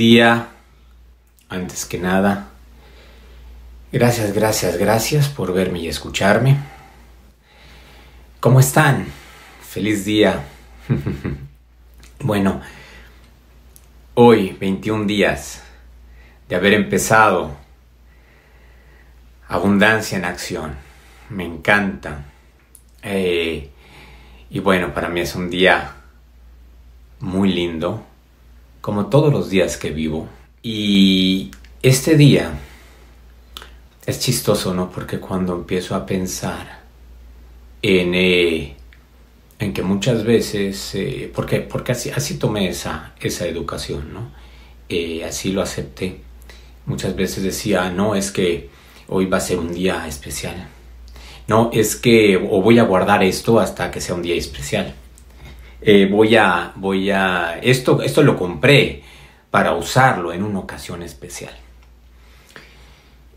día, antes que nada. Gracias, gracias, gracias por verme y escucharme. ¿Cómo están? Feliz día. bueno, hoy, 21 días de haber empezado Abundancia en Acción. Me encanta. Eh, y bueno, para mí es un día muy lindo como todos los días que vivo. Y este día es chistoso, ¿no? Porque cuando empiezo a pensar en, eh, en que muchas veces, eh, porque, porque así, así tomé esa, esa educación, ¿no? Eh, así lo acepté. Muchas veces decía, no, es que hoy va a ser un día especial. No, es que o voy a guardar esto hasta que sea un día especial. Eh, voy a, voy a, esto, esto lo compré para usarlo en una ocasión especial.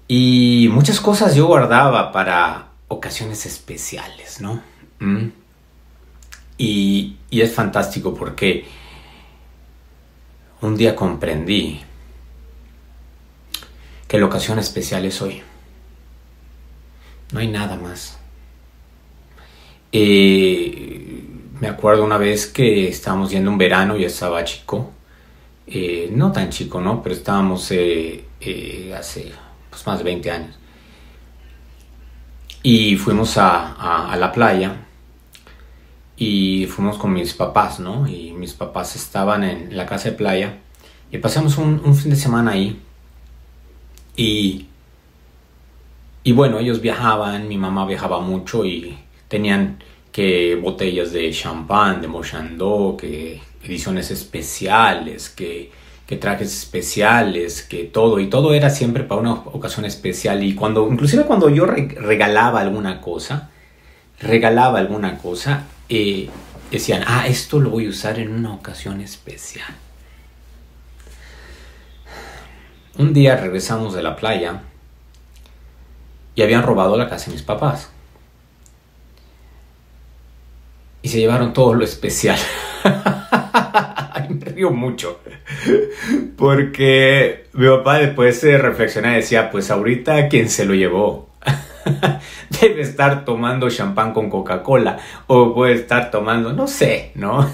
Y muchas cosas yo guardaba para ocasiones especiales, ¿no? ¿Mm? Y, y es fantástico porque un día comprendí que la ocasión especial es hoy. No hay nada más. Eh, me acuerdo una vez que estábamos yendo un verano, y estaba chico, eh, no tan chico, ¿no? Pero estábamos eh, eh, hace pues, más de 20 años. Y fuimos a, la playa y fuimos con mis papás, ¿no? Y mis papás estaban en la casa de playa y pasamos un, un fin de semana ahí. Y, y bueno, ellos viajaban, mi mamá viajaba mucho y tenían que botellas de champán, de Mochandó, que ediciones especiales, que, que, trajes especiales, que todo, y todo era siempre para una ocasión especial. Y cuando, inclusive cuando yo regalaba alguna cosa, regalaba alguna cosa, eh, decían, ah, esto lo voy a usar en una ocasión especial. Un día regresamos de la playa y habían robado la casa de mis papás. Y se llevaron todo lo especial. me río mucho. Porque mi papá después de reflexionar decía, pues ahorita quien se lo llevó debe estar tomando champán con Coca-Cola o puede estar tomando, no sé, ¿no?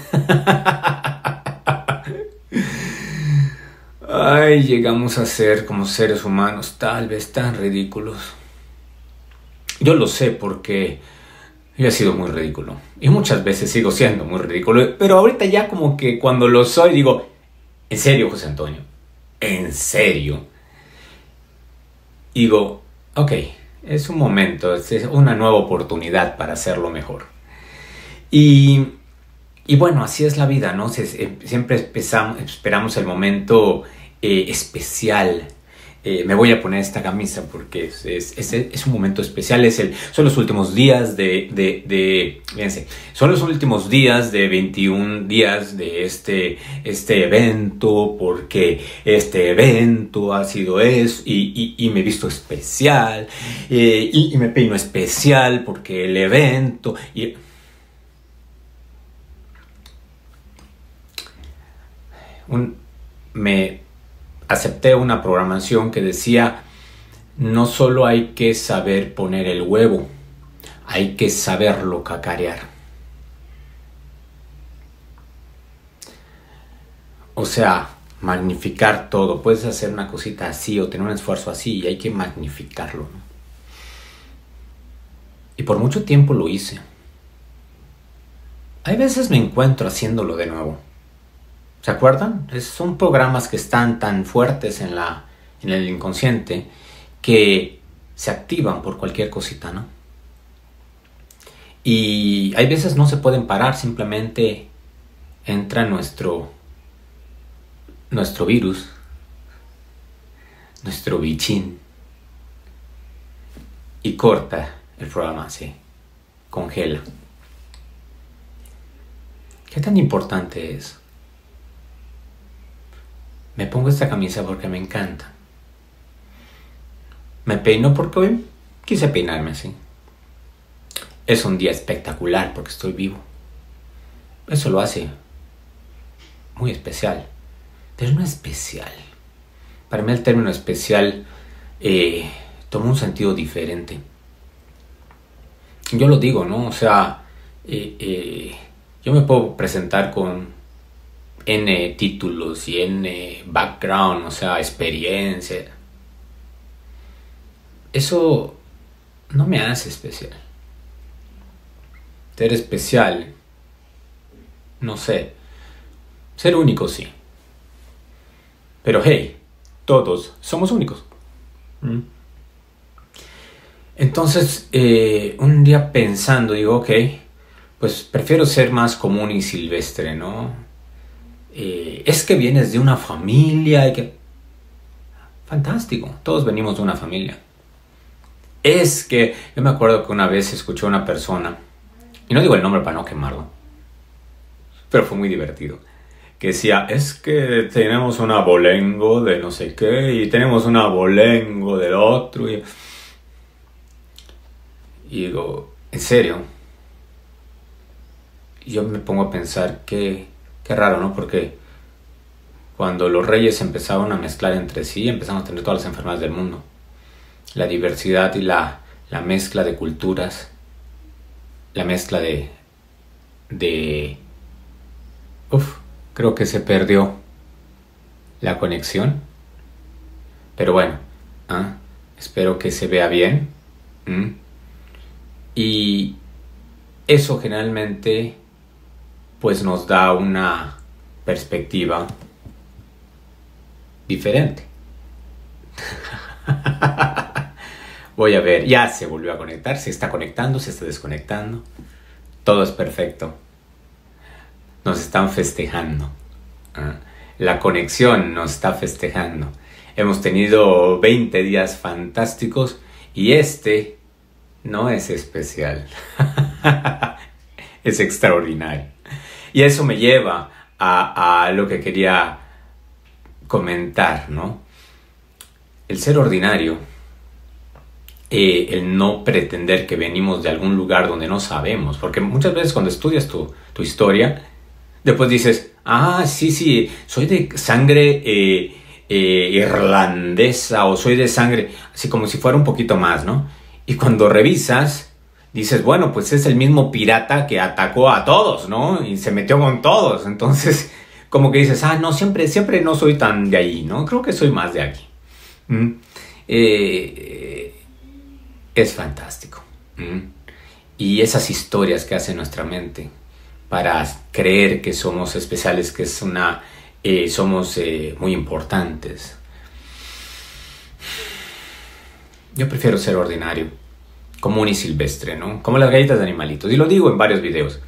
Ay, llegamos a ser como seres humanos tal vez tan ridículos. Yo lo sé porque yo he sido muy ridículo. Y muchas veces sigo siendo muy ridículo. Pero ahorita ya como que cuando lo soy digo, en serio, José Antonio. En serio. Digo, ok, es un momento, es una nueva oportunidad para hacerlo mejor. Y, y bueno, así es la vida, ¿no? Siempre esperamos el momento eh, especial eh, me voy a poner esta camisa porque es, es, es, un momento especial, es el, son los últimos días de, de, de fíjense, son los últimos días de 21 días de este, este evento, porque este evento ha sido eso, y, y, me he visto especial, eh, y, y, me peino especial porque el evento, y... Un, me acepté una programación que decía, no solo hay que saber poner el huevo, hay que saberlo cacarear. O sea, magnificar todo. Puedes hacer una cosita así o tener un esfuerzo así y hay que magnificarlo. Y por mucho tiempo lo hice. Hay veces me encuentro haciéndolo de nuevo. ¿Se acuerdan? son programas que están tan fuertes en, la, en el inconsciente que se activan por cualquier cosita, ¿no? Y hay veces no se pueden parar, simplemente entra nuestro, nuestro virus, nuestro bichín, y corta el programa, se congela. ¿Qué tan importante es? Me pongo esta camisa porque me encanta. Me peino porque hoy quise peinarme así. Es un día espectacular porque estoy vivo. Eso lo hace muy especial. término especial. Para mí el término especial eh, toma un sentido diferente. Yo lo digo, ¿no? O sea, eh, eh, yo me puedo presentar con N títulos y N background, o sea, experiencia. Eso no me hace especial. Ser especial, no sé. Ser único sí. Pero hey, todos somos únicos. ¿Mm? Entonces, eh, un día pensando, digo, ok, pues prefiero ser más común y silvestre, ¿no? Eh, es que vienes de una familia y que... Fantástico, todos venimos de una familia. Es que yo me acuerdo que una vez escuché a una persona, y no digo el nombre para no quemarlo, pero fue muy divertido, que decía, es que tenemos un abolengo de no sé qué, y tenemos un abolengo del otro, y, y digo, ¿en serio? yo me pongo a pensar que, qué raro, ¿no? Porque cuando los reyes empezaron a mezclar entre sí, empezamos a tener todas las enfermedades del mundo. La diversidad y la, la mezcla de culturas, la mezcla de... de... Uf, creo que se perdió la conexión. Pero bueno, ¿ah? espero que se vea bien. Y eso generalmente pues nos da una perspectiva diferente. Voy a ver, ya se volvió a conectar, se está conectando, se está desconectando. Todo es perfecto. Nos están festejando. ¿ah? La conexión nos está festejando. Hemos tenido 20 días fantásticos y este no es especial. es extraordinario. Y eso me lleva a, lo que quería comentar, ¿no? El ser ordinario, eh, el no pretender que venimos de algún lugar donde no sabemos, porque muchas veces cuando estudias tu, historia, después dices, ah, sí, sí, soy de sangre eh, eh, irlandesa o soy de sangre, así como si fuera un poquito más, ¿no? Y cuando revisas, dices, bueno, pues es el mismo pirata que atacó a todos, ¿no? Y se metió con todos. Entonces, como que dices, ah, no, siempre, siempre no soy tan de ahí, ¿no? Creo que soy más de aquí. ¿Mm? Eh, es fantástico. ¿Mm? Y esas historias que hace nuestra mente para creer que somos especiales, que es una, eh, somos eh, muy importantes. Yo prefiero ser ordinario común y silvestre, ¿no? Como las galletas de animalitos. Y lo digo en varios videos.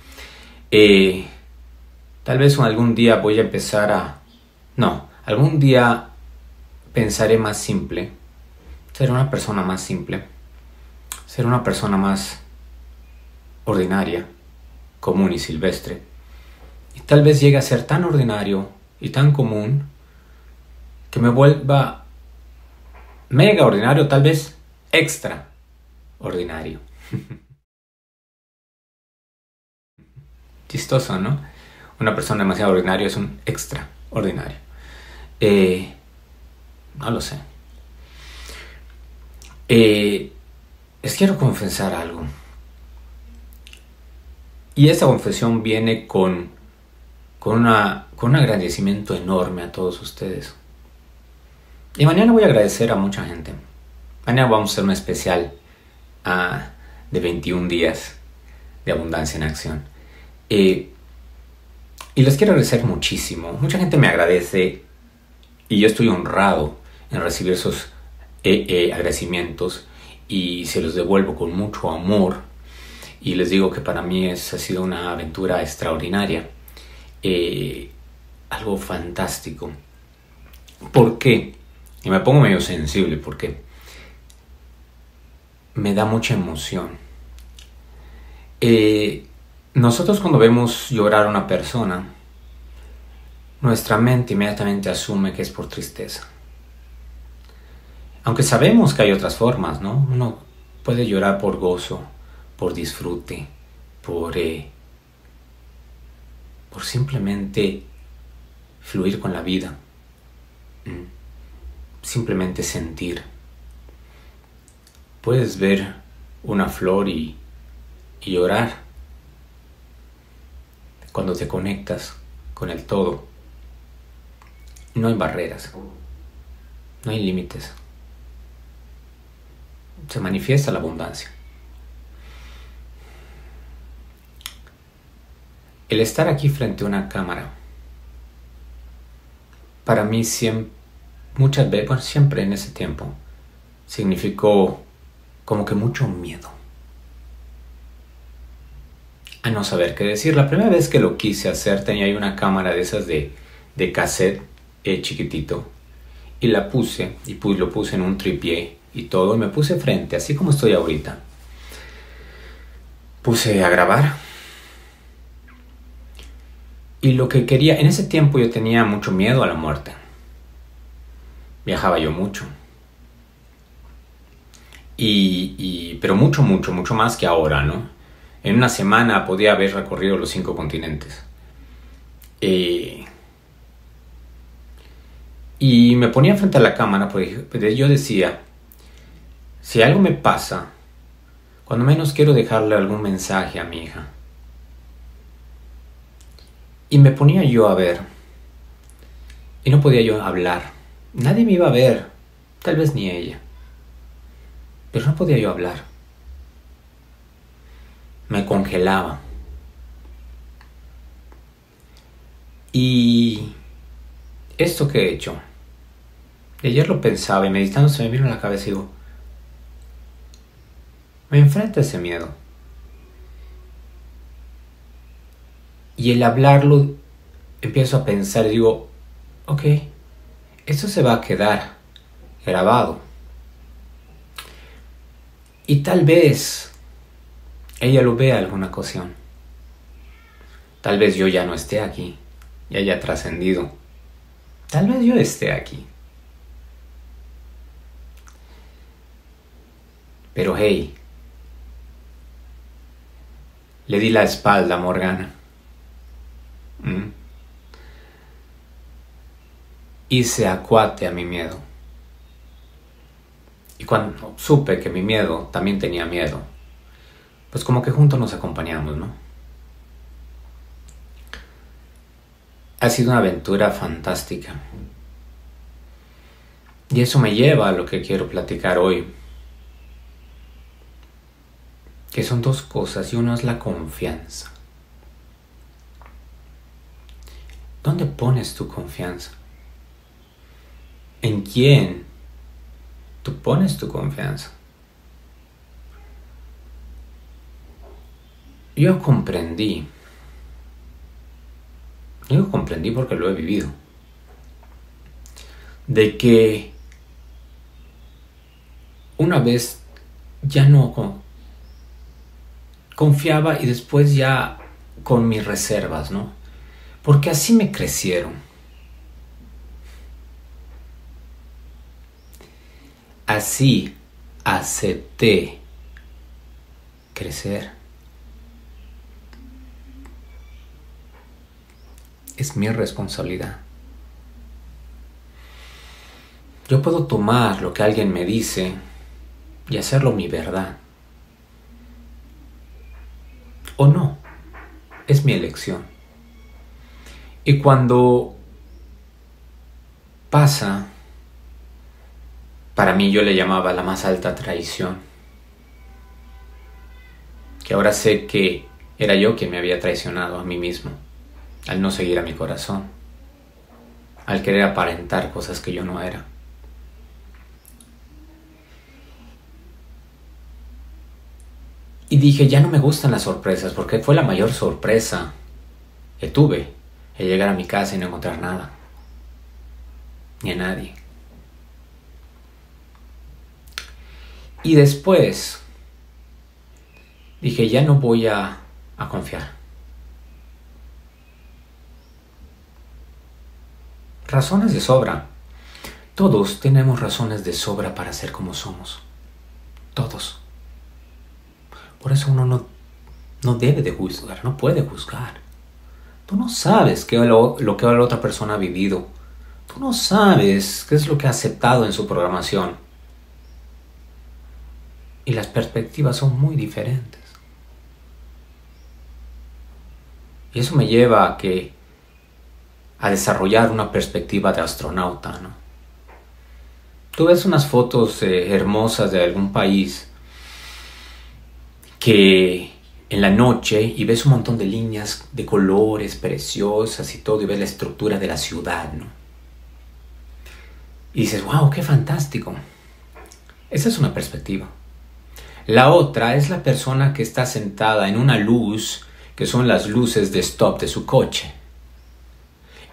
Eh, tal vez algún día voy a empezar a... No, algún día pensaré más simple. Ser una persona más simple. Ser una persona más ordinaria, común y silvestre. Y tal vez llegue a ser tan ordinario y tan común que me vuelva mega ordinario, tal vez extra ordinario. Chistoso, ¿no? Una persona demasiado ordinaria es un extraordinario. Eh, no lo sé. Eh, les quiero confesar algo. Y esta confesión viene con, con, una, con un agradecimiento enorme a todos ustedes. Y mañana voy a agradecer a mucha gente. Mañana vamos a hacer un especial de 21 días de abundancia en acción. Eh, y les quiero agradecer muchísimo. Mucha gente me agradece y yo estoy honrado en recibir esos eh, eh, agradecimientos y se los devuelvo con mucho amor. Y les digo que para mí es, ha sido una aventura extraordinaria, algo fantástico. ¿Por qué? Y me pongo medio sensible porque me da mucha emoción. Eh, nosotros cuando vemos llorar a una persona, nuestra mente inmediatamente asume que es por tristeza. Aunque sabemos que hay otras formas, ¿no? Uno puede llorar por gozo, por disfrute, por, eh, por simplemente fluir con la vida. Simplemente sentir. Puedes ver una flor y, y llorar cuando te conectas con el todo. No hay barreras, no hay límites. Se manifiesta la abundancia. El estar aquí frente a una cámara, para mí siempre, muchas veces, siempre en ese tiempo, significó como que mucho miedo a no saber qué decir. La primera vez que lo quise hacer tenía una cámara de esas de, de cassette eh, chiquitito y la puse y lo puse en un tripié y todo y me puse frente, así como estoy ahorita. Puse a grabar. Y lo que quería, en ese tiempo yo tenía mucho miedo a la muerte. Viajaba yo mucho. Y, pero mucho, mucho, mucho más que ahora, ¿no? En una semana podía haber recorrido los cinco continentes. Eh, y me ponía frente a la cámara, porque yo decía, si algo me pasa, cuando menos quiero dejarle algún mensaje a mi hija. Y me ponía yo a ver. Y no podía yo hablar. Nadie me iba a ver. Tal vez ni ella. Pero no podía yo hablar. Me congelaba. Y esto que he hecho. ayer lo pensaba y meditando se me vino a la cabeza y digo, me enfrento a ese miedo. Y el hablarlo, empiezo a pensar, digo, ok, esto se va a quedar grabado. Y tal vez ella lo vea alguna ocasión. Tal vez yo ya no esté aquí y haya trascendido. Tal vez yo esté aquí. Pero hey, le di la espalda a Morgana. ¿Mm? Hice acuate a mi miedo. Y cuando supe que mi miedo también tenía miedo, pues como que juntos nos acompañamos, ¿no? Ha sido una aventura fantástica. Y eso me lleva a lo que quiero platicar hoy que son dos cosas y uno es la confianza. ¿Dónde pones tu confianza? ¿En quién tú pones tu confianza? Yo comprendí, yo comprendí porque lo he vivido, de que una vez ya no confiaba y después ya con mis reservas, ¿no? Porque así me crecieron. Así acepté crecer. Es mi responsabilidad. Yo puedo tomar lo que alguien me dice y hacerlo mi verdad o no. Es mi elección. Y cuando pasa, para mí yo le llamaba la más alta traición, que ahora sé que era yo quien me había traicionado a mí mismo, al no seguir a mi corazón, al querer aparentar cosas que yo no era. Y dije, ya no me gustan las sorpresas, porque fue la mayor sorpresa que tuve, el llegar a mi casa y no encontrar nada, ni a nadie. Y después dije, ya no voy a, a confiar. Razones de sobra. Todos tenemos razones de sobra para ser como somos. Todos. Por eso uno no, no debe de juzgar, no puede juzgar. Tú no sabes qué lo, lo que la otra persona ha vivido. tú no sabes qué es lo que ha aceptado en su programación. Y las perspectivas son muy diferentes. Y eso me lleva a que a desarrollar una perspectiva de astronauta, ¿no? Tú ves unas fotos eh, hermosas de algún país que en la noche y ves un montón de líneas de colores preciosas y todo y ves la estructura de la ciudad, ¿no? Y dices, wow, qué fantástico. Esa es una perspectiva. La otra es la persona que está sentada en una luz, que son las luces de stop de su coche,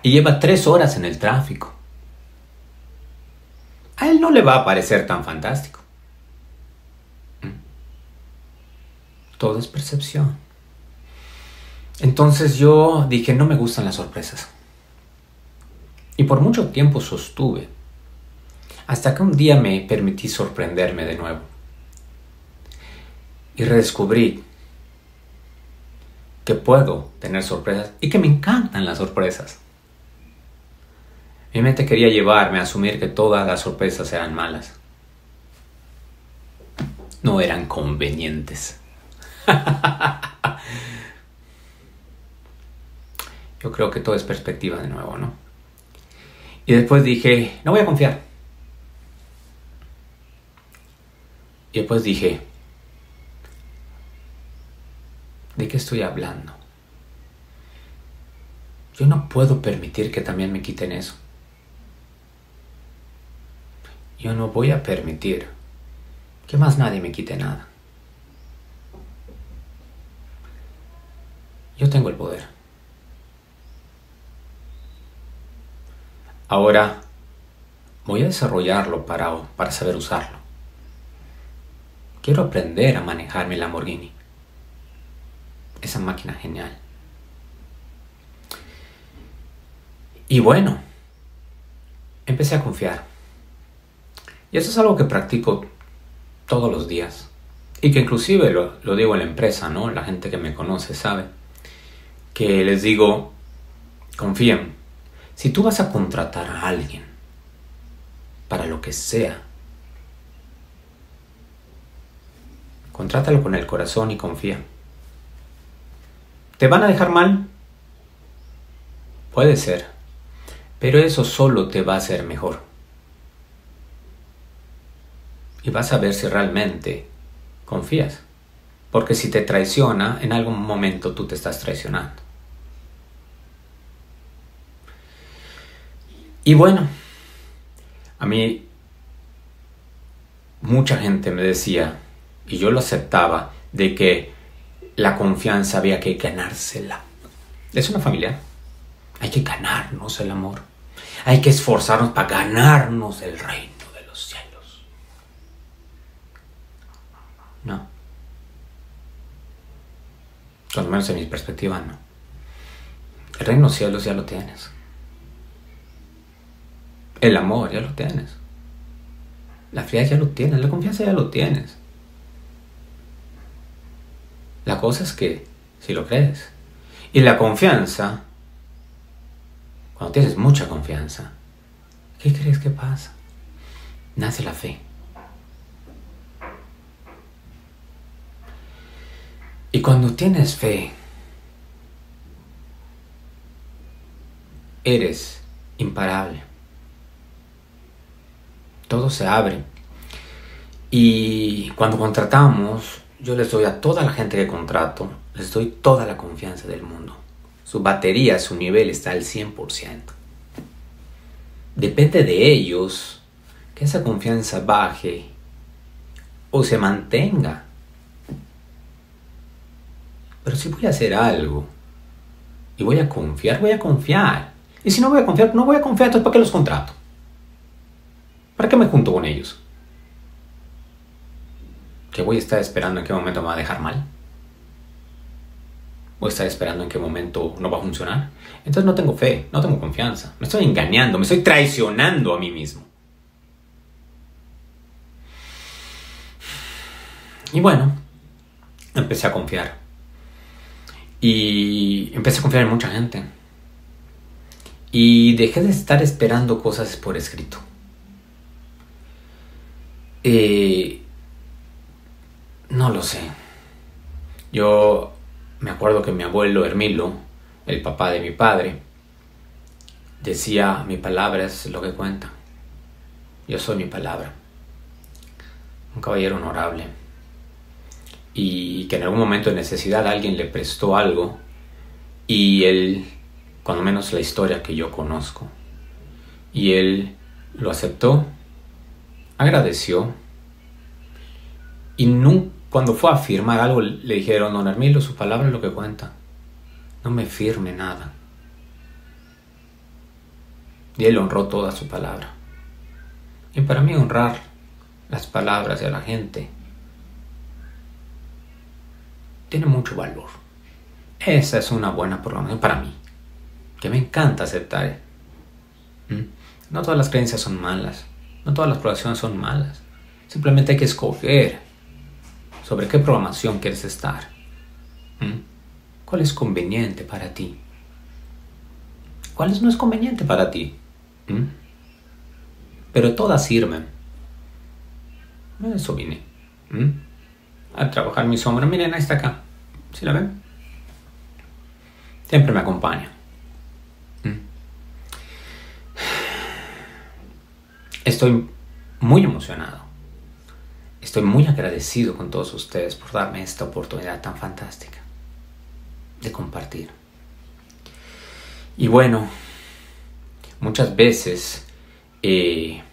y lleva tres horas en el tráfico. A él no le va a parecer tan fantástico. Todo es percepción. Entonces yo dije, no me gustan las sorpresas. Y por mucho tiempo sostuve, hasta que un día me permití sorprenderme de nuevo. Y redescubrí que puedo tener sorpresas y que me encantan las sorpresas. Mi mente quería llevarme a asumir que todas las sorpresas eran malas. No eran convenientes. Yo creo que todo es perspectiva de nuevo, ¿no? Y después dije, no voy a confiar. Y después dije, ¿de qué estoy hablando? Yo no puedo permitir que también me quiten eso. Yo no voy a permitir que más nadie me quite nada. Yo tengo el poder. Ahora voy a desarrollarlo para, para saber usarlo. Quiero aprender a manejar mi Lamborghini. Esa máquina genial. Y bueno, empecé a confiar. Y eso es algo que practico todos los días. Y que inclusive lo, lo digo en la empresa, ¿no? La gente que me conoce sabe que les digo, confíen, si tú vas a contratar a alguien para lo que sea, contrátalo con el corazón y confía. ¿Te van a dejar mal? Puede ser, pero eso solo te va a hacer mejor. Y vas a ver si realmente confías. Porque si te traiciona, en algún momento tú te estás traicionando. Y bueno, a mí mucha gente me decía, y yo lo aceptaba, de que la confianza había que ganársela. Es una familia. Hay que ganarnos el amor. Hay que esforzarnos para ganarnos el reino de los cielos. No. Cuando menos en mi perspectiva, no. El reino de los cielos ya lo tienes. El amor ya lo tienes. La frialdad ya lo tienes. La confianza ya lo tienes. La cosa es que si lo crees. Y la confianza, cuando tienes mucha confianza, ¿qué crees que pasa? Nace la fe. Y cuando tienes fe, eres imparable. Todo se abre. Y cuando contratamos, yo les doy a toda la gente que contrato, les doy toda la confianza del mundo. Su batería, su nivel está al 100%. Depende de ellos que esa confianza baje o se mantenga. Pero si voy a hacer algo y voy a confiar, voy a confiar. Y si no voy a confiar, no voy a confiar, entonces ¿para qué los contrato? ¿Para qué me junto con ellos? ¿Que voy a estar esperando en qué momento me va a dejar mal? ¿Voy a estar esperando en qué momento no va a funcionar? Entonces no tengo fe, no tengo confianza. Me estoy engañando, me estoy traicionando a mí mismo. Y bueno, empecé a confiar. Y empecé a confiar en mucha gente. Y dejé de estar esperando cosas por escrito. Eh, no lo sé. Yo me acuerdo que mi abuelo Hermilo, el papá de mi padre, decía, mi palabra es lo que cuenta. Yo soy mi palabra. Un caballero honorable. Y que en algún momento de necesidad alguien le prestó algo y él, cuando menos la historia que yo conozco, y él lo aceptó, agradeció y nunca cuando fue a firmar algo, le dijeron, don Hermilo, su palabra es lo que cuenta. No me firme nada. Y él honró toda su palabra. Y para mí honrar las palabras de la gente tiene mucho valor. Esa es una buena programación para mí, que me encanta aceptar. No todas las creencias son malas, no todas las programaciones son malas. Simplemente hay que escoger sobre qué programación quieres estar. ¿Cuál es conveniente para ti? ¿Cuál no es conveniente para ti? Pero todas sirven. Eso vine. A trabajar mi sombra. Miren, ahí está acá. ¿Sí la ven? Siempre me acompaña. Estoy muy emocionado Estoy muy agradecido con todos ustedes por darme esta oportunidad tan fantástica de compartir. Y bueno, muchas veces eh,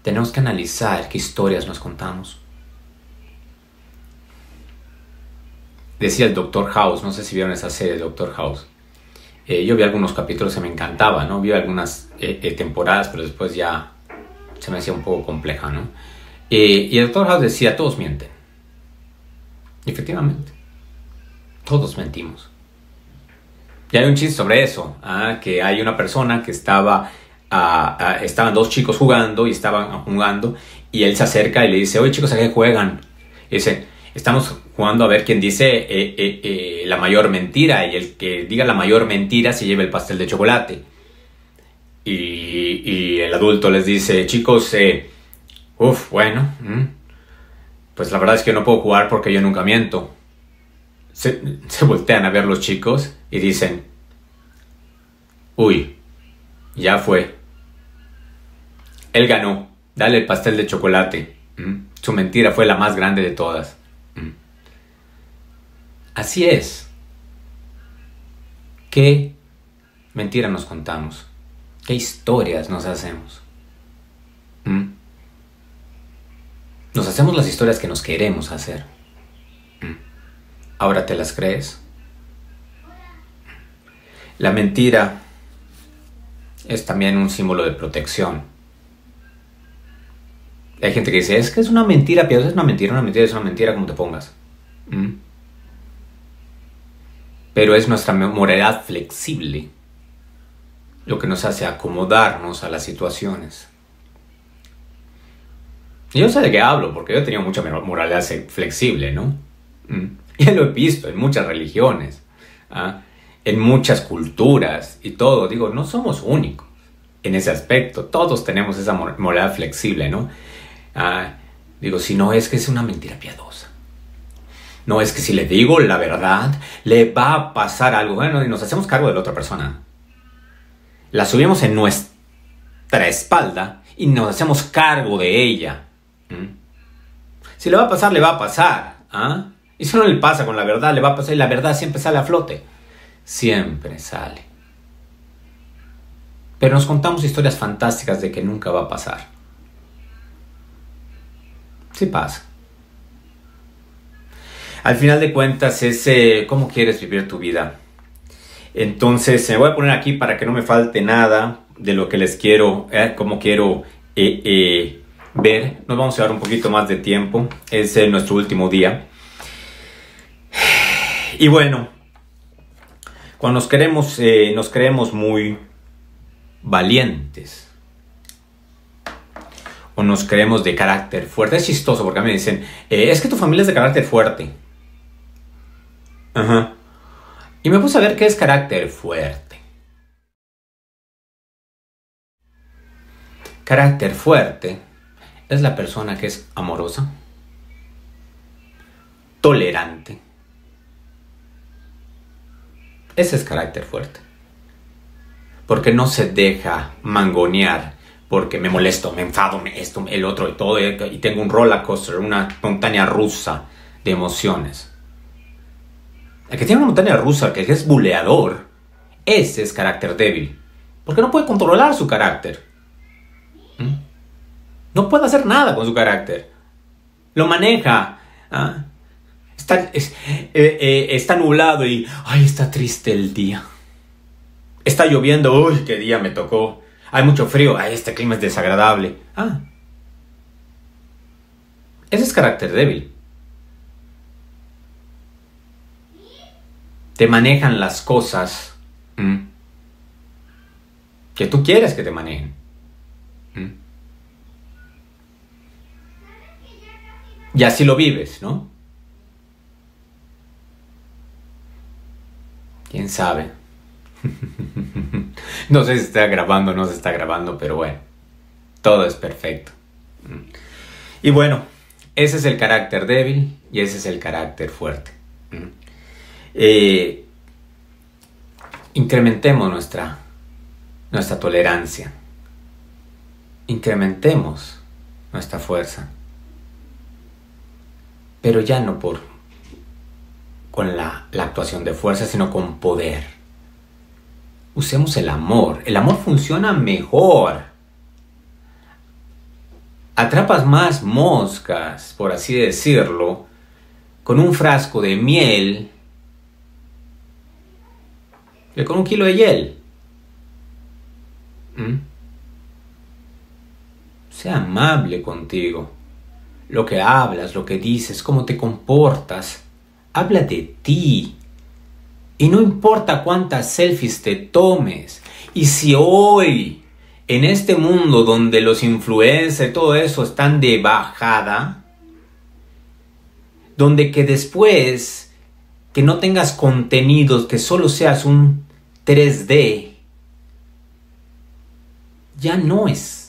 tenemos que analizar qué historias nos contamos. Decía el Doctor House, no sé si vieron esa serie, Doctor House. Eh, yo vi algunos capítulos que me encantaban, ¿no? Vi algunas eh, temporadas, pero después ya se me hacía un poco compleja, ¿no? Eh, y el doctor House decía, todos mienten. efectivamente, todos mentimos. Y hay un chiste sobre eso, ¿ah? que hay una persona que estaba, ah, ah, estaban dos chicos jugando y estaban jugando y él se acerca y le dice, oye chicos, ¿a qué juegan? Y dice, estamos jugando a ver quién dice eh, eh, la mayor mentira y el que diga la mayor mentira se lleva el pastel de chocolate. Y, y el adulto les dice, chicos, Uf, bueno. Mm. Pues la verdad es que no puedo jugar porque yo nunca miento. Se, voltean a ver los chicos y dicen, uy, ya fue. Él ganó. Dale el pastel de chocolate. Mm. Su mentira fue la más grande de todas. Mm. Así es. ¿Qué mentira nos contamos? ¿Qué historias nos hacemos? Nos hacemos las historias que nos queremos hacer. Mm. ¿Ahora te las crees? La mentira es también un símbolo de protección. Hay gente que dice, es que es una mentira, pero es una mentira, una mentira, es una mentira, como te pongas. Mm. Pero es nuestra moralidad flexible lo que nos hace acomodarnos a las situaciones. Yo sé de qué hablo, porque yo he tenido mucha moralidad flexible, ¿no? Mm. Y lo he visto en muchas religiones, ¿ah? en muchas culturas y todo. Digo, no somos únicos en ese aspecto. Todos tenemos esa moralidad flexible, ¿no? Ah, digo, si no es que es una mentira piadosa. No es que si le digo la verdad, le va a pasar algo. Bueno, y nos hacemos cargo de la otra persona. La subimos en nuestra espalda y nos hacemos cargo de ella. ¿Mm? Si le va a pasar, le va a pasar. ¿ah? Y si no le pasa con la verdad, le va a pasar y la verdad siempre sale a flote. Siempre sale. Pero nos contamos historias fantásticas de que nunca va a pasar. Sí pasa. Al final de cuentas es eh, cómo quieres vivir tu vida. Entonces me voy a poner aquí para que no me falte nada de lo que les quiero, eh, cómo quiero eh, ver. Nos vamos a dar un poquito más de tiempo. Es eh, nuestro último día. Y bueno, cuando nos queremos, eh, nos creemos muy valientes. O nos creemos de carácter fuerte. Es chistoso porque a mí me dicen, eh, es que tu familia es de carácter fuerte. Ajá. Y me puse a ver qué es carácter fuerte. Carácter fuerte es la persona que es amorosa, tolerante. Ese es carácter fuerte. Porque no se deja mangonear porque me molesto, me enfado, me esto, el otro y todo, y tengo un roller coaster, una montaña rusa de emociones. El que tiene una montaña rusa, el que es buleador, ese es carácter débil. Porque no puede controlar su carácter. No puede hacer nada con su carácter. Lo maneja. ¿ah? Está, eh, eh, está nublado y, ay, está triste el día. Está lloviendo, uy, qué día me tocó. Hay mucho frío. Ay, este clima es desagradable. Ah. Ese es carácter débil. Te manejan las cosas que tú quieres que te manejen. Y así lo vives, ¿no? ¿Quién sabe? no sé si está grabando o no se está grabando, pero bueno, todo es perfecto. Y bueno, ese es el carácter débil y ese es el carácter fuerte. Eh, incrementemos nuestra, nuestra tolerancia. Incrementemos nuestra fuerza. Pero ya no por con la actuación de fuerza, sino con poder usemos el amor. El amor funciona mejor. Atrapas más moscas, por así decirlo, con un frasco de miel que con un kilo de hiel. ¿Mm? Sea amable contigo. Lo que hablas, lo que dices, cómo te comportas. Habla de ti. Y no importa cuántas selfies te tomes. Y si hoy, en este mundo donde los influencers todo eso están de bajada, donde que después que no tengas contenidos, que solo seas un 3D, ya no es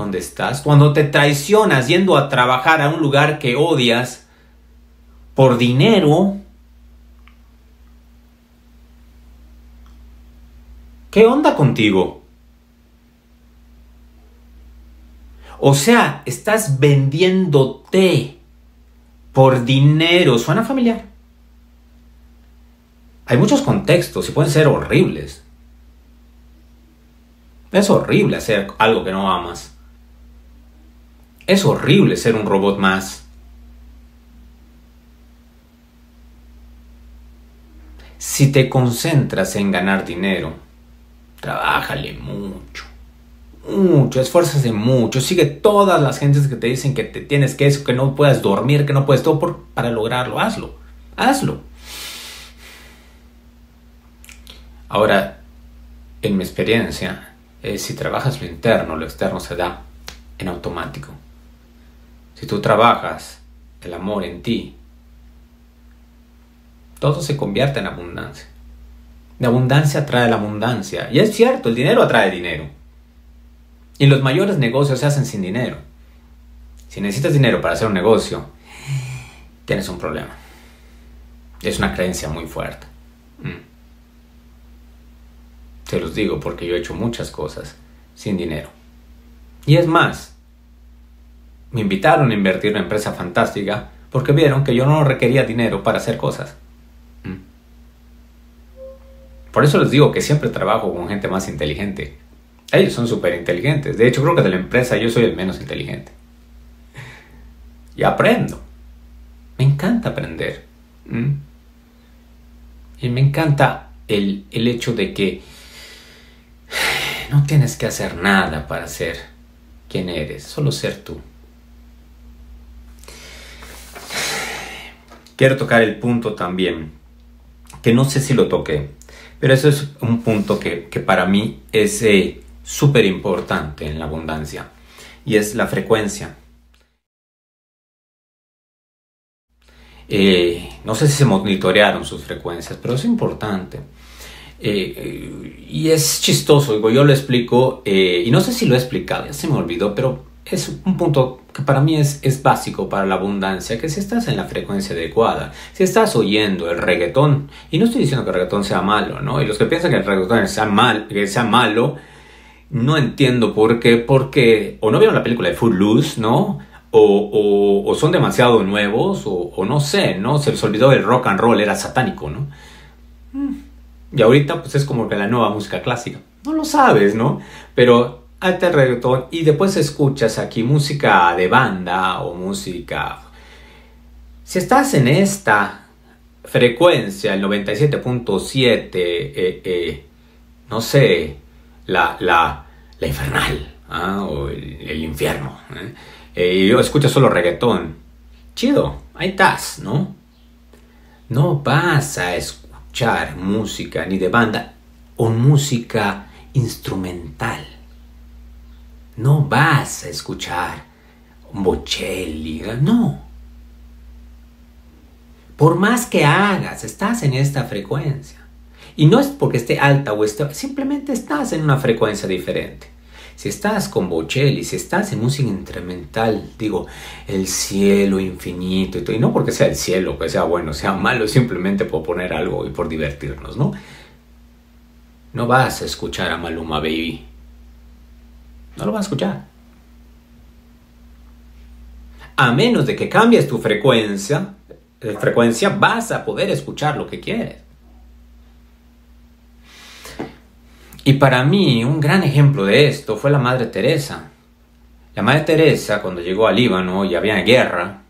donde estás. Cuando te traicionas yendo a trabajar a un lugar que odias por dinero, ¿Qué onda contigo? O sea, estás vendiéndote por dinero. Suena familiar. Hay muchos contextos y pueden ser horribles. Es horrible hacer algo que no amas. Es horrible ser un robot más. Si te concentras en ganar dinero, Trabájale mucho. Mucho, esfuérzase mucho. Sigue todas las gentes que te dicen que te tienes que eso, que no puedas dormir, que no puedes todo por, para lograrlo. Hazlo. Hazlo. Ahora, en mi experiencia, si trabajas lo interno, lo externo se da en automático. Si tú trabajas el amor en ti, todo se convierte en abundancia. La abundancia atrae la abundancia. Y es cierto, el dinero atrae dinero. Y los mayores negocios se hacen sin dinero. Si necesitas dinero para hacer un negocio, tienes un problema. Es una creencia muy fuerte. Mm. Te los digo porque yo he hecho muchas cosas sin dinero. Y es más, me invitaron a invertir en una empresa fantástica porque vieron que yo no requería dinero para hacer cosas. Por eso les digo que siempre trabajo con gente más inteligente. Ellos son súper inteligentes. De hecho, creo que de la empresa yo soy el menos inteligente. Y aprendo. Me encanta aprender. Y me encanta el, el hecho de que no tienes que hacer nada para ser quien eres, solo ser tú. Quiero tocar el punto también, que no sé si lo toqué, pero eso es un punto que, para mí es eh, súper importante en la abundancia y es la frecuencia. Eh, no sé si se monitorearon sus frecuencias, pero es importante. Eh, y es chistoso, digo, yo lo explico, y no sé si lo he explicado, ya se me olvidó, pero es un punto que para mí es, es básico para la abundancia, que si estás en la frecuencia adecuada, si estás oyendo el reggaetón, y no estoy diciendo que el reggaetón sea malo, ¿no? Y los que piensan que el reggaetón sea, mal, que sea malo, no entiendo por qué, porque o no vieron la película de Footloose, ¿no? O, o, son demasiado nuevos, o, no sé, ¿no? Se les olvidó el rock and roll, era satánico, ¿no? Mm. Y ahorita pues es como que la nueva música clásica. No lo sabes, ¿no? Pero alta reggaetón y después escuchas aquí música de banda o música... Si estás en esta frecuencia, el 97.7, eh, eh, no sé, la, la, la infernal ¿ah? o el, infierno, ¿eh? y yo escucho solo reggaetón, chido, ahí estás, ¿no? No vas a escuchar música ni de banda o música instrumental no vas a escuchar Bocelli, no. Por más que hagas, estás en esta frecuencia. Y no es porque esté alta o esté, simplemente estás en una frecuencia diferente. Si estás con Bocelli, si estás en música instrumental, digo, el cielo infinito y todo, y no porque sea el cielo, que sea bueno, sea malo, simplemente por poner algo y por divertirnos, ¿no? No vas a escuchar a Maluma Baby no lo vas a escuchar. A menos de que cambies tu frecuencia, eh, frecuencia vas a poder escuchar lo que quieres. Y para mí un gran ejemplo de esto fue la Madre Teresa. La Madre Teresa cuando llegó al Líbano y había guerra,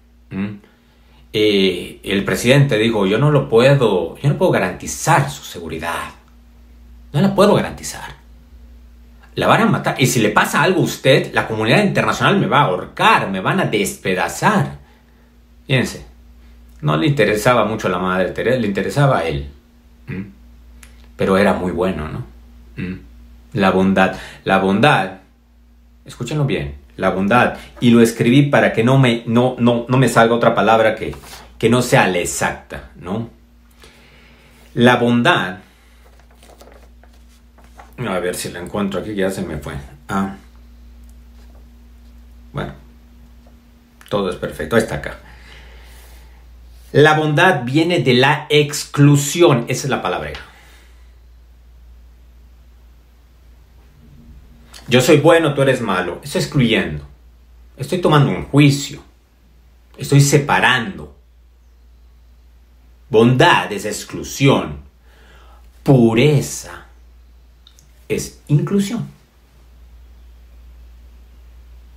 eh, el presidente dijo, yo no lo puedo, yo no puedo garantizar su seguridad. No la puedo garantizar la van a matar. Y si le pasa algo a usted, la comunidad internacional me va a ahorcar, me van a despedazar. Fíjense, no le interesaba mucho la madre Teresa, le interesaba a él. Pero era muy bueno, ¿no? La bondad. La bondad, escúchenlo bien, la bondad. Y lo escribí para que no me, no, no, no me salga otra palabra que, que no sea la exacta, ¿no? La bondad a ver si la encuentro aquí, ya se me fue. Ah. Bueno, todo es perfecto. está acá. La bondad viene de la exclusión. Esa es la palabra. Yo soy bueno, tú eres malo. Estoy excluyendo. Estoy tomando un juicio. Estoy separando. Bondad es exclusión. Pureza es inclusión.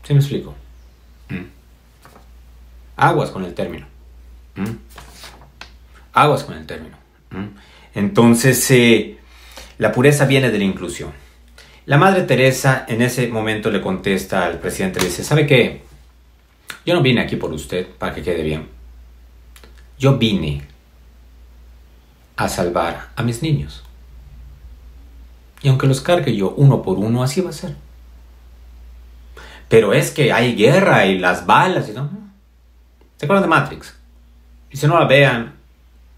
¿Se me explico? Mm. Aguas con el término. Mm. Aguas con el término. Mm. Entonces, eh, la pureza viene de la inclusión. La Madre Teresa en ese momento le contesta al presidente, le dice, ¿sabe qué? Yo no vine aquí por usted para que quede bien. Yo vine a salvar a mis niños. Y aunque los cargue yo uno por uno, así va a ser. Pero es que hay guerra y las balas y. ¿Se acuerdan de Matrix? Y si no la vean,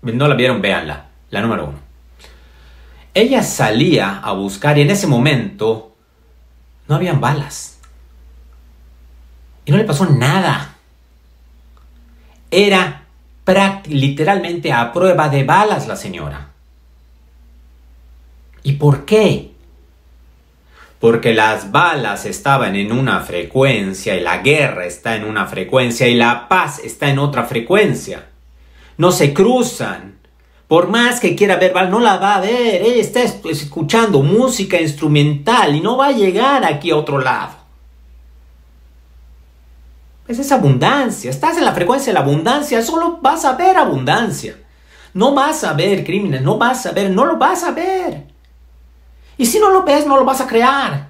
no la vieron, véanla. La número uno. Ella salía a buscar y en ese momento no habían balas. Y no le pasó nada. Era literalmente a prueba de balas la señora. ¿Y por qué? Porque las balas estaban en una frecuencia y la guerra está en una frecuencia y la paz está en otra frecuencia. No se cruzan. Por más que quiera ver no la va a ver. Ella está escuchando música instrumental y no va a llegar aquí a otro lado. Es esa abundancia. Estás en la frecuencia de la abundancia, solo vas a ver abundancia. No vas a ver crímenes, no vas a ver, no lo vas a ver. Y si no lo ves, no lo vas a crear.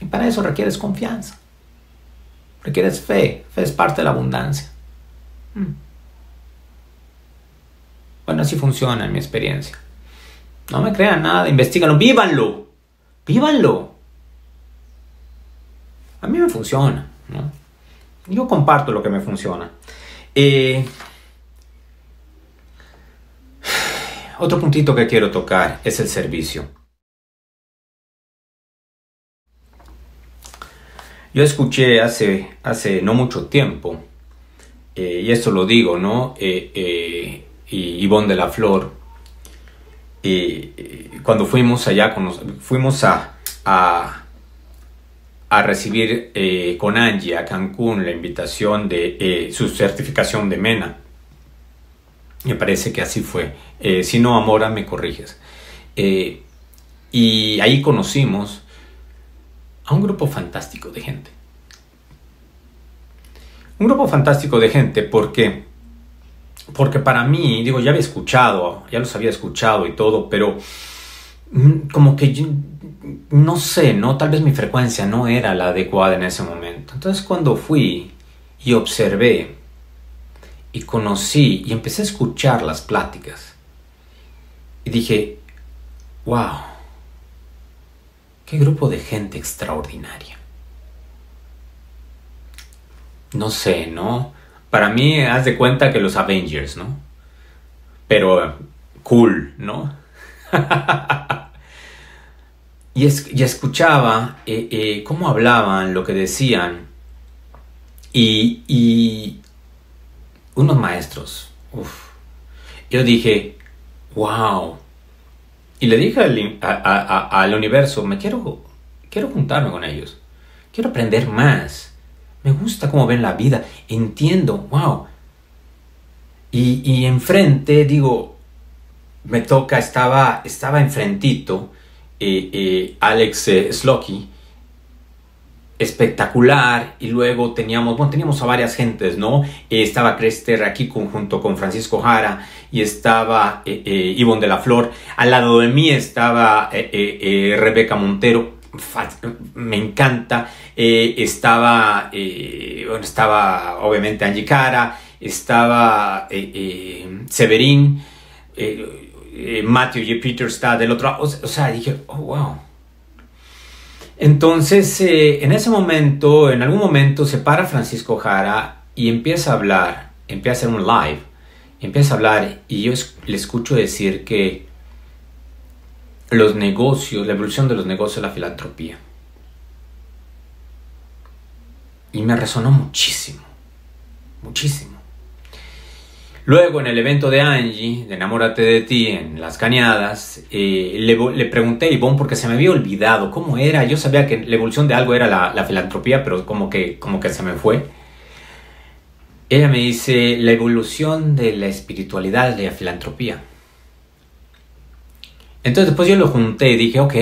Y para eso requieres confianza. Requieres fe. Fe es parte de la abundancia. Mm. Bueno, así funciona en mi experiencia. No me crean nada, investiganlo, vívanlo. Vívanlo. A mí me funciona. Yo comparto lo que me funciona. Eh, otro puntito que quiero tocar es el servicio. Yo escuché hace, hace no mucho tiempo, eh, y esto lo digo, ¿no? Eh, eh, y Ivonne de la Flor, cuando fuimos allá, fuimos a, a recibir con Angie a Cancún la invitación de su certificación de MENA. Me parece que así fue. si no, Amora, me corriges. y ahí conocimos a un grupo fantástico de gente. Un grupo fantástico de gente porque, porque para mí, digo, ya había escuchado, ya los había escuchado y todo, pero mm, como que no sé, ¿no? Tal vez mi frecuencia no era la adecuada en ese momento. Entonces cuando fui y observé y conocí y empecé a escuchar las pláticas y dije, wow Qué grupo de gente extraordinaria. No sé, ¿no? Para mí, haz de cuenta que los Avengers, ¿no? Pero cool, ¿no? y, escuchaba eh, eh, cómo hablaban, lo que decían. Y, y unos maestros. Uf. Yo dije, wow, y le dije al, universo, me quiero, quiero juntarme con ellos. Quiero aprender más. Me gusta cómo ven la vida. Entiendo, wow. Y, y enfrente, digo, me toca, estaba, estaba enfrentito eh, eh, Alex eh, espectacular y luego teníamos, bueno, teníamos a varias gentes, ¿no? Eh, estaba Crester aquí junto con Francisco Jara y estaba eh, eh, de la Flor, al lado de mí estaba eh, Rebeca Montero, me encanta, estaba, bueno, estaba obviamente Angie Cara, estaba Severín, Matthew J. Peter está del otro lado, o sea, dije, oh, wow entonces, eh, en ese momento, en algún momento, se para Francisco Jara y empieza a hablar, empieza a hacer un live, empieza a hablar y yo le escucho decir que los negocios, la evolución de los negocios, la filantropía. Y me resonó muchísimo, muchísimo. Luego, en el evento de Angie, de Enamórate de ti, en Las Cañadas, eh, le, pregunté a Ivonne porque se me había olvidado cómo era. Yo sabía que la evolución de algo era la, filantropía, pero como que, como que se me fue. Ella me dice, la evolución de la espiritualidad de la filantropía. Entonces después yo lo junté y dije, ok,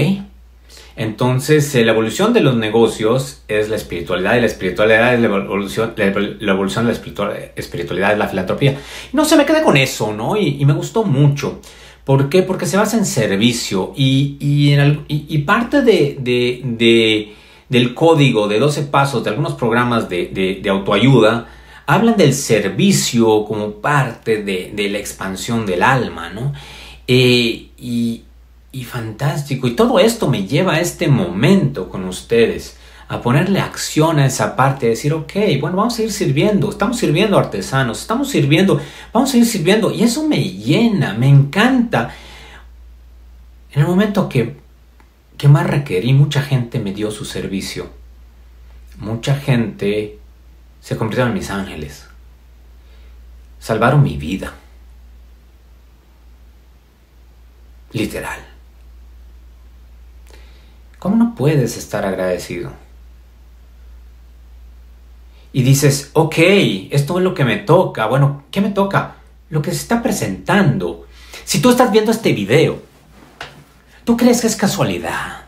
entonces, eh, la evolución de los negocios es la espiritualidad y la espiritualidad es la evolución, la, evolución de la espiritualidad es la filantropía. No se me quedé con eso, ¿no? Y, me gustó mucho. ¿Por qué? Porque se basa en servicio y, y, parte de, del código de 12 pasos de algunos programas de, autoayuda hablan del servicio como parte de, la expansión del alma, ¿no? Eh, y, y fantástico. Y todo esto me lleva a este momento con ustedes, a ponerle acción a esa parte, a decir, ok, bueno, vamos a ir sirviendo, estamos sirviendo artesanos, estamos sirviendo, vamos a ir sirviendo. Y eso me llena, me encanta. En el momento que, que más requerí, mucha gente me dio su servicio. Mucha gente se convirtió en mis ángeles. Salvaron mi vida. Literal. ¿Cómo no puedes estar agradecido? Y dices, ok, esto es lo que me toca. Bueno, ¿qué me toca? Lo que se está presentando. Si tú estás viendo este video, ¿tú crees que es casualidad?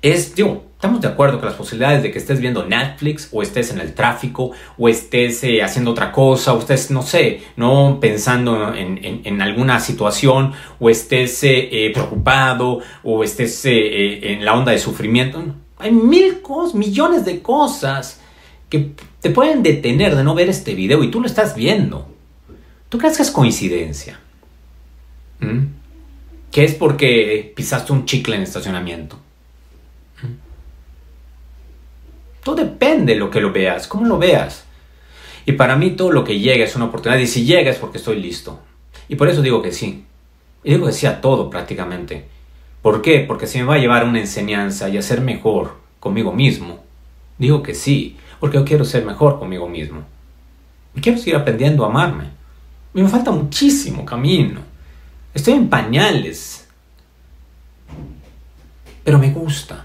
Es, digo, estamos de acuerdo que las posibilidades de que estés viendo Netflix o estés en el tráfico o estés eh, haciendo otra cosa o estés, no sé, no pensando en, alguna situación o estés eh, eh, preocupado o estés en la onda de sufrimiento. Hay mil cosas, millones de cosas que te pueden detener de no ver este video y tú lo estás viendo. ¿Tú crees que es coincidencia? ¿Mm? ¿Que es porque pisaste un chicle en estacionamiento? Todo depende de lo que lo veas, cómo lo veas. Y para mí todo lo que llega es una oportunidad y si llega es porque estoy listo. Y por eso digo que sí. Y digo que sí a todo prácticamente. ¿Por qué? Porque si me va a llevar una enseñanza y a ser mejor conmigo mismo, digo que sí, porque yo quiero ser mejor conmigo mismo. Y quiero seguir aprendiendo a amarme. Y me falta muchísimo camino. Estoy en pañales. Pero me gusta.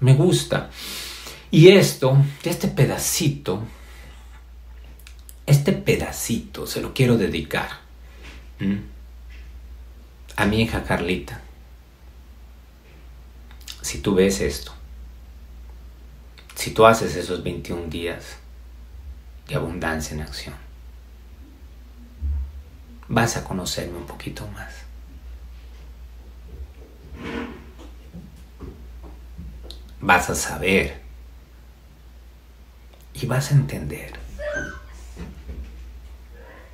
Me gusta. Y esto, este pedacito, este pedacito se lo quiero dedicar a mi hija Carlita. Si tú ves esto, si tú haces esos 21 días de abundancia en acción, vas a conocerme un poquito más. Vas a saber y vas a entender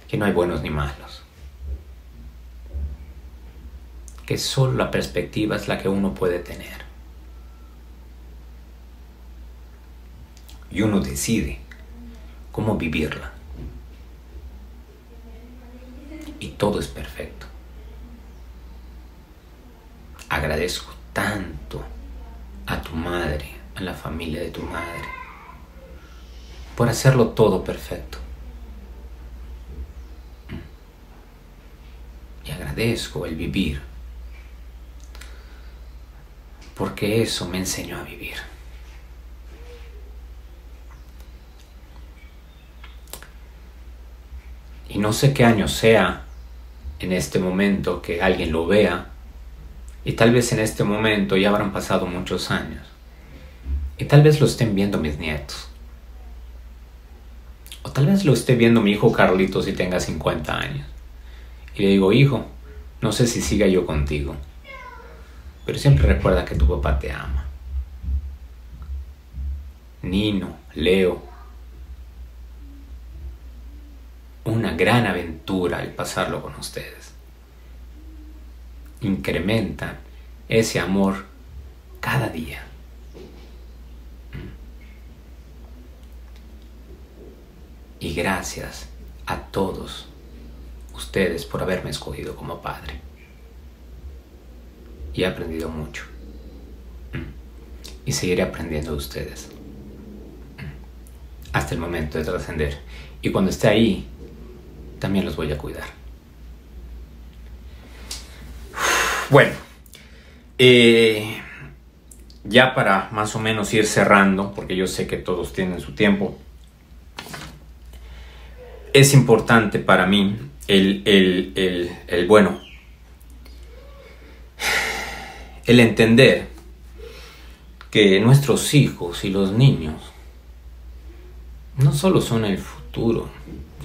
que no hay buenos ni malos. Que solo la perspectiva es la que uno puede tener. Y uno decide cómo vivirla. Y todo es perfecto. Agradezco tanto a tu madre, a la familia de tu madre, por hacerlo todo perfecto. Y agradezco el vivir, porque eso me enseñó a vivir. Y no sé qué año sea en este momento que alguien lo vea, y tal vez en este momento ya habrán pasado muchos años, y tal vez lo estén viendo mis nietos. O tal vez lo esté viendo mi hijo Carlitos y tenga 50 años. Y le digo, hijo, no sé si siga yo contigo, pero siempre recuerda que tu papá te ama. Nino, Leo, una gran aventura el pasarlo con ustedes. Incrementan ese amor cada día. Y gracias a todos ustedes por haberme escogido como padre. Y he aprendido mucho. Y seguiré aprendiendo de ustedes. Hasta el momento de trascender. Y cuando esté ahí, también los voy a cuidar. Bueno, eh, ya para más o menos ir cerrando, porque yo sé que todos tienen su tiempo, es importante para mí el, el, bueno, el entender que nuestros hijos y los niños no solo son el futuro,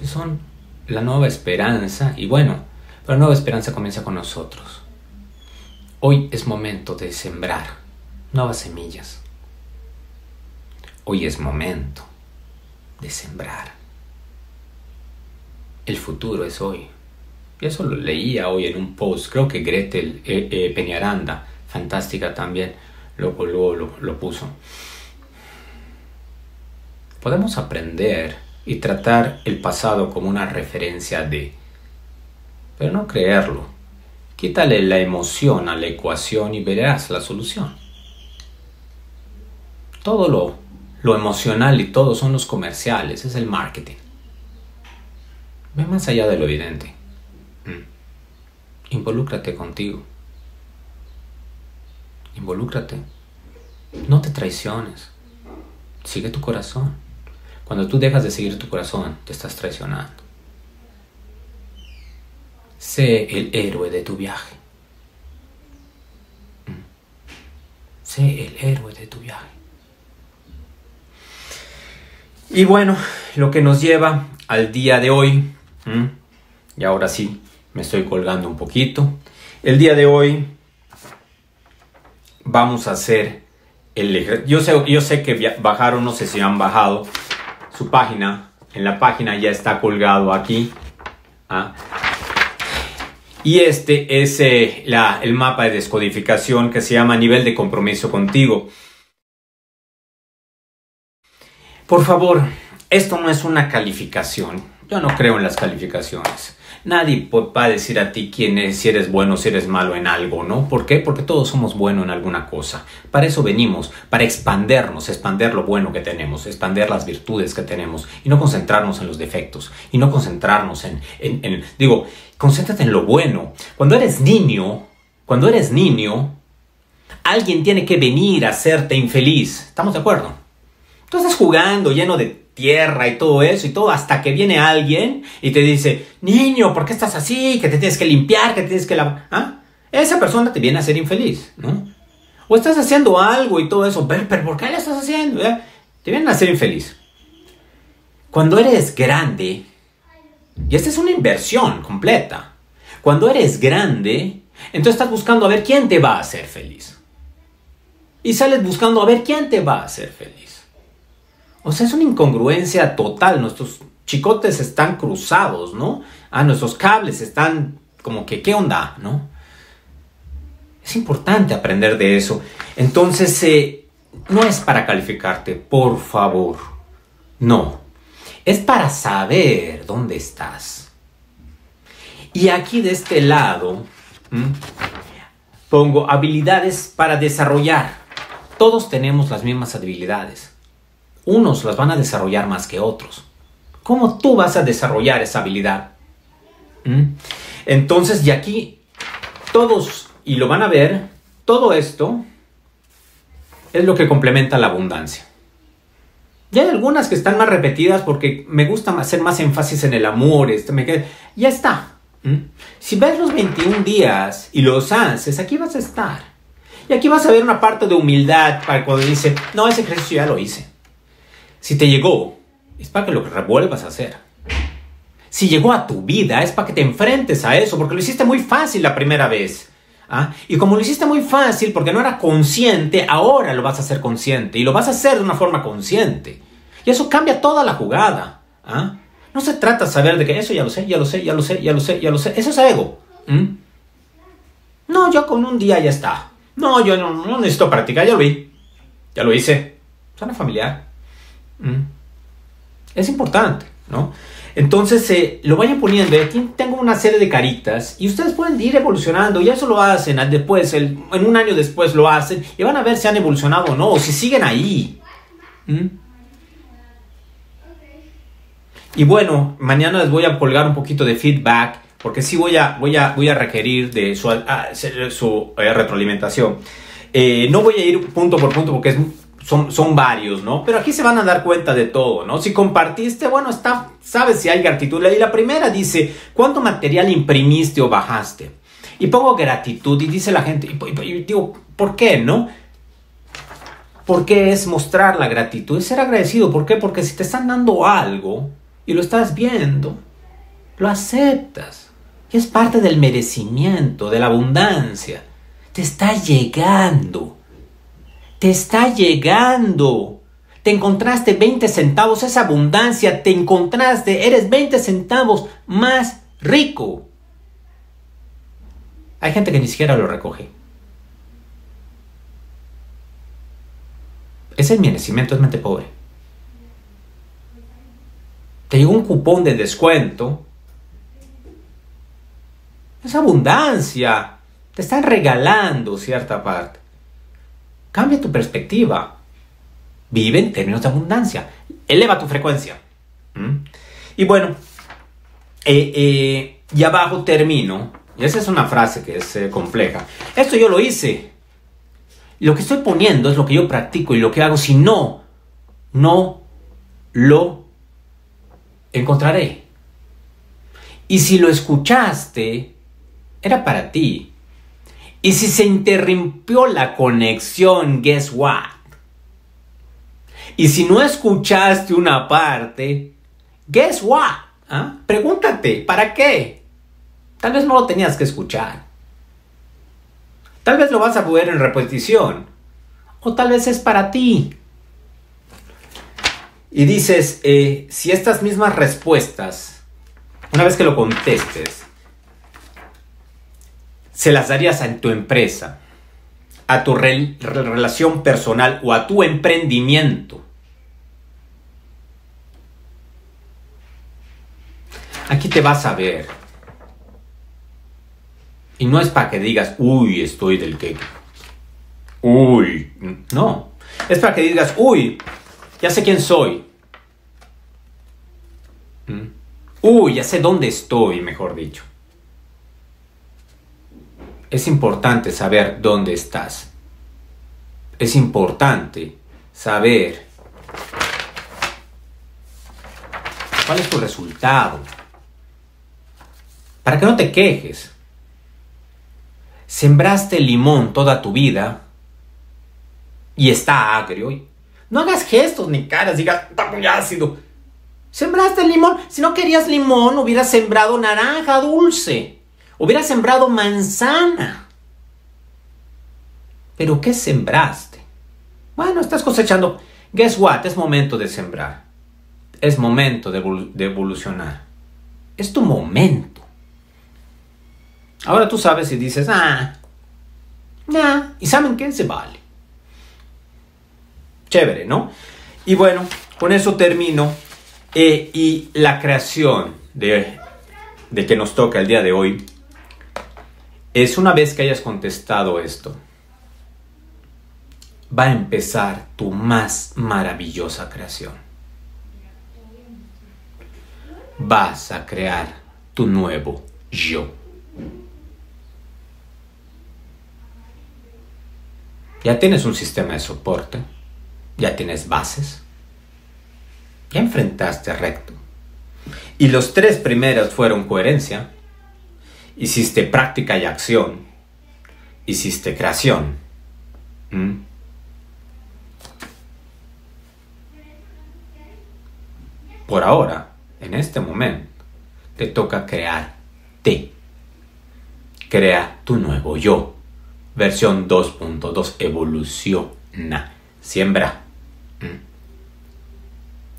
son la nueva esperanza y bueno, la nueva esperanza comienza con nosotros. Hoy es momento de sembrar nuevas semillas. Hoy es momento de sembrar el futuro es hoy. eso lo leía hoy en un post, creo que Gretel eh, eh, Peñaranda, fantástica también, lo, lo, lo puso. Podemos aprender y tratar el pasado como una referencia de, pero no creerlo. Quítale la emoción a la ecuación y verás la solución. Todo lo, lo emocional y todo son los comerciales, es el marketing. Ve más allá de lo evidente. Mm. Involúcrate contigo. Involúcrate. No te traiciones. Sigue tu corazón. Cuando tú dejas de seguir tu corazón, te estás traicionando. Sé el héroe de tu viaje. Mm. Sé el héroe de tu viaje. Y bueno, lo que nos lleva al día de hoy ¿Mm? Y ahora sí, me estoy colgando un poquito. El día de hoy vamos a hacer el yo sé, yo sé que bajaron, no sé si han bajado su página. En la página ya está colgado aquí. ¿ah? Y este es eh, la, el mapa de descodificación que se llama nivel de compromiso contigo. Por favor, esto no es una calificación. Yo no creo en las calificaciones. Nadie va a decir a ti quién es, si eres bueno, si eres malo en algo, ¿no? ¿Por qué? Porque todos somos buenos en alguna cosa. Para eso venimos, para expandernos, expander lo bueno que tenemos, expander las virtudes que tenemos y no concentrarnos en los defectos y no concentrarnos en, en, en digo, concéntrate en lo bueno. Cuando eres niño, cuando eres niño, alguien tiene que venir a hacerte infeliz. ¿Estamos de acuerdo? Tú estás jugando lleno de tierra y todo eso y todo, hasta que viene alguien y te dice, niño, ¿por qué estás así? Que te tienes que limpiar, que te tienes que lavar. ¿Ah? Esa persona te viene a hacer infeliz, ¿no? O estás haciendo algo y todo eso, pero, ¿por qué le estás haciendo? Te vienen a hacer infeliz. Cuando eres grande, y esta es una inversión completa, cuando eres grande, entonces estás buscando a ver quién te va a hacer feliz. Y sales buscando a ver quién te va a hacer feliz. O sea, es una incongruencia total. Nuestros chicotes están cruzados, ¿no? Ah, nuestros cables están como que, ¿qué onda? ¿No? Es importante aprender de eso. Entonces, eh, no es para calificarte, por favor. No. Es para saber dónde estás. Y aquí de este lado, pongo habilidades para desarrollar. Todos tenemos las mismas habilidades unos las van a desarrollar más que otros. ¿Cómo tú vas a desarrollar esa habilidad? ¿Mm? Entonces, y aquí todos, y lo van a ver, todo esto es lo que complementa la abundancia. Y hay algunas que están más repetidas porque me gusta hacer más énfasis en el amor. Este, me ya está. ¿Mm? Si ves los 21 días y los haces, aquí vas a estar. Y aquí vas a ver una parte de humildad para cuando dice, no, ese ejercicio ya lo hice. Si te llegó, es para que lo revuelvas a hacer. Si llegó a tu vida, es para que te enfrentes a eso, porque lo hiciste muy fácil la primera vez. ¿ah? Y como lo hiciste muy fácil, porque no era consciente, ahora lo vas a hacer consciente. Y lo vas a hacer de una forma consciente. Y eso cambia toda la jugada. ¿ah? No se trata de saber de que eso ya lo sé, ya lo sé, ya lo sé, ya lo sé, ya lo sé. Eso es ego. No, yo con un día ya está. No, yo no, no necesito practicar, ya lo vi. Ya lo hice. Suena familiar. Mm. Es importante, ¿no? Entonces eh, lo vayan poniendo. Aquí tengo una serie de caritas y ustedes pueden ir evolucionando. Y eso lo hacen después, en un año después lo hacen y van a ver si han evolucionado o no, o si siguen ahí. ¿Mm? Y bueno, mañana les voy a colgar un poquito de feedback porque sí voy a, voy a, voy a requerir de su, ah, su eh, retroalimentación. Eh, no voy a ir punto por punto porque es son, varios, ¿no? Pero aquí se van a dar cuenta de todo, ¿no? Si compartiste, bueno, está, sabes si hay gratitud. Y la primera dice, ¿cuánto material imprimiste o bajaste? Y pongo gratitud y dice la gente, y, digo, ¿por qué, no? Porque es mostrar la gratitud, es ser agradecido. ¿Por qué? Porque si te están dando algo y lo estás viendo, lo aceptas. Y es parte del merecimiento, de la abundancia. Te está llegando te está llegando. Te encontraste 20 centavos, esa abundancia, te encontraste, eres 20 centavos más rico. Hay gente que ni siquiera lo recoge. Es el merecimiento, es mente pobre. Te llegó un cupón de descuento. Es abundancia. Te están regalando cierta parte. Cambia tu perspectiva. Vive en términos de abundancia. Eleva tu frecuencia. ¿Mm? Y bueno, eh, eh, y abajo termino. Esa es una frase que es eh, compleja. Esto yo lo hice. Lo que estoy poniendo es lo que yo practico y lo que hago. Si no, no lo encontraré. Y si lo escuchaste, era para ti. Y si se interrumpió la conexión, guess what? Y si no escuchaste una parte, guess what? ¿Ah? Pregúntate, ¿para qué? Tal vez no lo tenías que escuchar. Tal vez lo vas a ver en repetición. O tal vez es para ti. Y dices, eh, si estas mismas respuestas, una vez que lo contestes, se las darías a tu empresa, a tu relación personal o a tu emprendimiento. Aquí te vas a ver Y no es para que digas, uy, estoy del que... Uy, no. Es para que digas, uy, ya sé quién soy. ¿Mm? Uy, ya sé dónde estoy, mejor dicho. Es importante saber dónde estás. Es importante saber cuál es tu resultado. Para que no te quejes. Sembraste limón toda tu vida y está agrio. No hagas gestos ni caras, digas, está muy ácido. Sembraste limón. Si no querías limón, hubieras sembrado naranja dulce. Hubieras sembrado manzana. Pero ¿qué sembraste? Bueno, estás cosechando. Guess what? Es momento de sembrar. Es momento de, evolucionar. Es tu momento. Ahora tú sabes y dices, ah, nah. ¿Y saben qué? Se vale. Chévere, ¿no? Y bueno, con eso termino. Eh, y la creación de, de que nos toca el día de hoy es una vez que hayas contestado esto, va a empezar tu más maravillosa creación. Vas a crear tu nuevo yo. Ya tienes un sistema de soporte, ya tienes bases, ya enfrentaste recto. Y los tres primeros fueron coherencia, hiciste práctica y acción, hiciste creación. Por ahora, en este momento, te toca crear te. Crea tu nuevo yo. Versión 2.2 evoluciona. Siembra.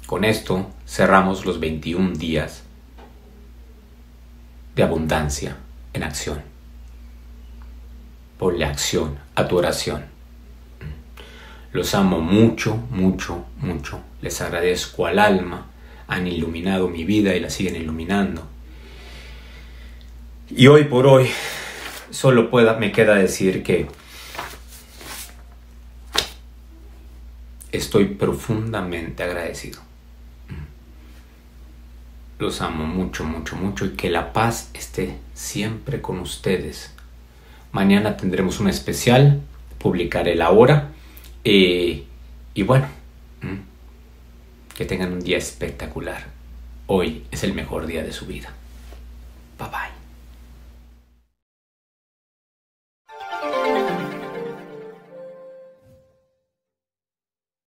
Con esto cerramos los 21 días de abundancia en acción. Ponle acción a tu oración. Los amo mucho, mucho, mucho. Les agradezco al alma. Han iluminado mi vida y la siguen iluminando. Y hoy por hoy solo pueda, me queda decir que estoy profundamente agradecido. Los amo mucho, mucho, mucho y que la paz esté siempre con ustedes. Mañana tendremos un especial, publicaré la hora eh, y bueno, que tengan un día espectacular. Hoy es el mejor día de su vida.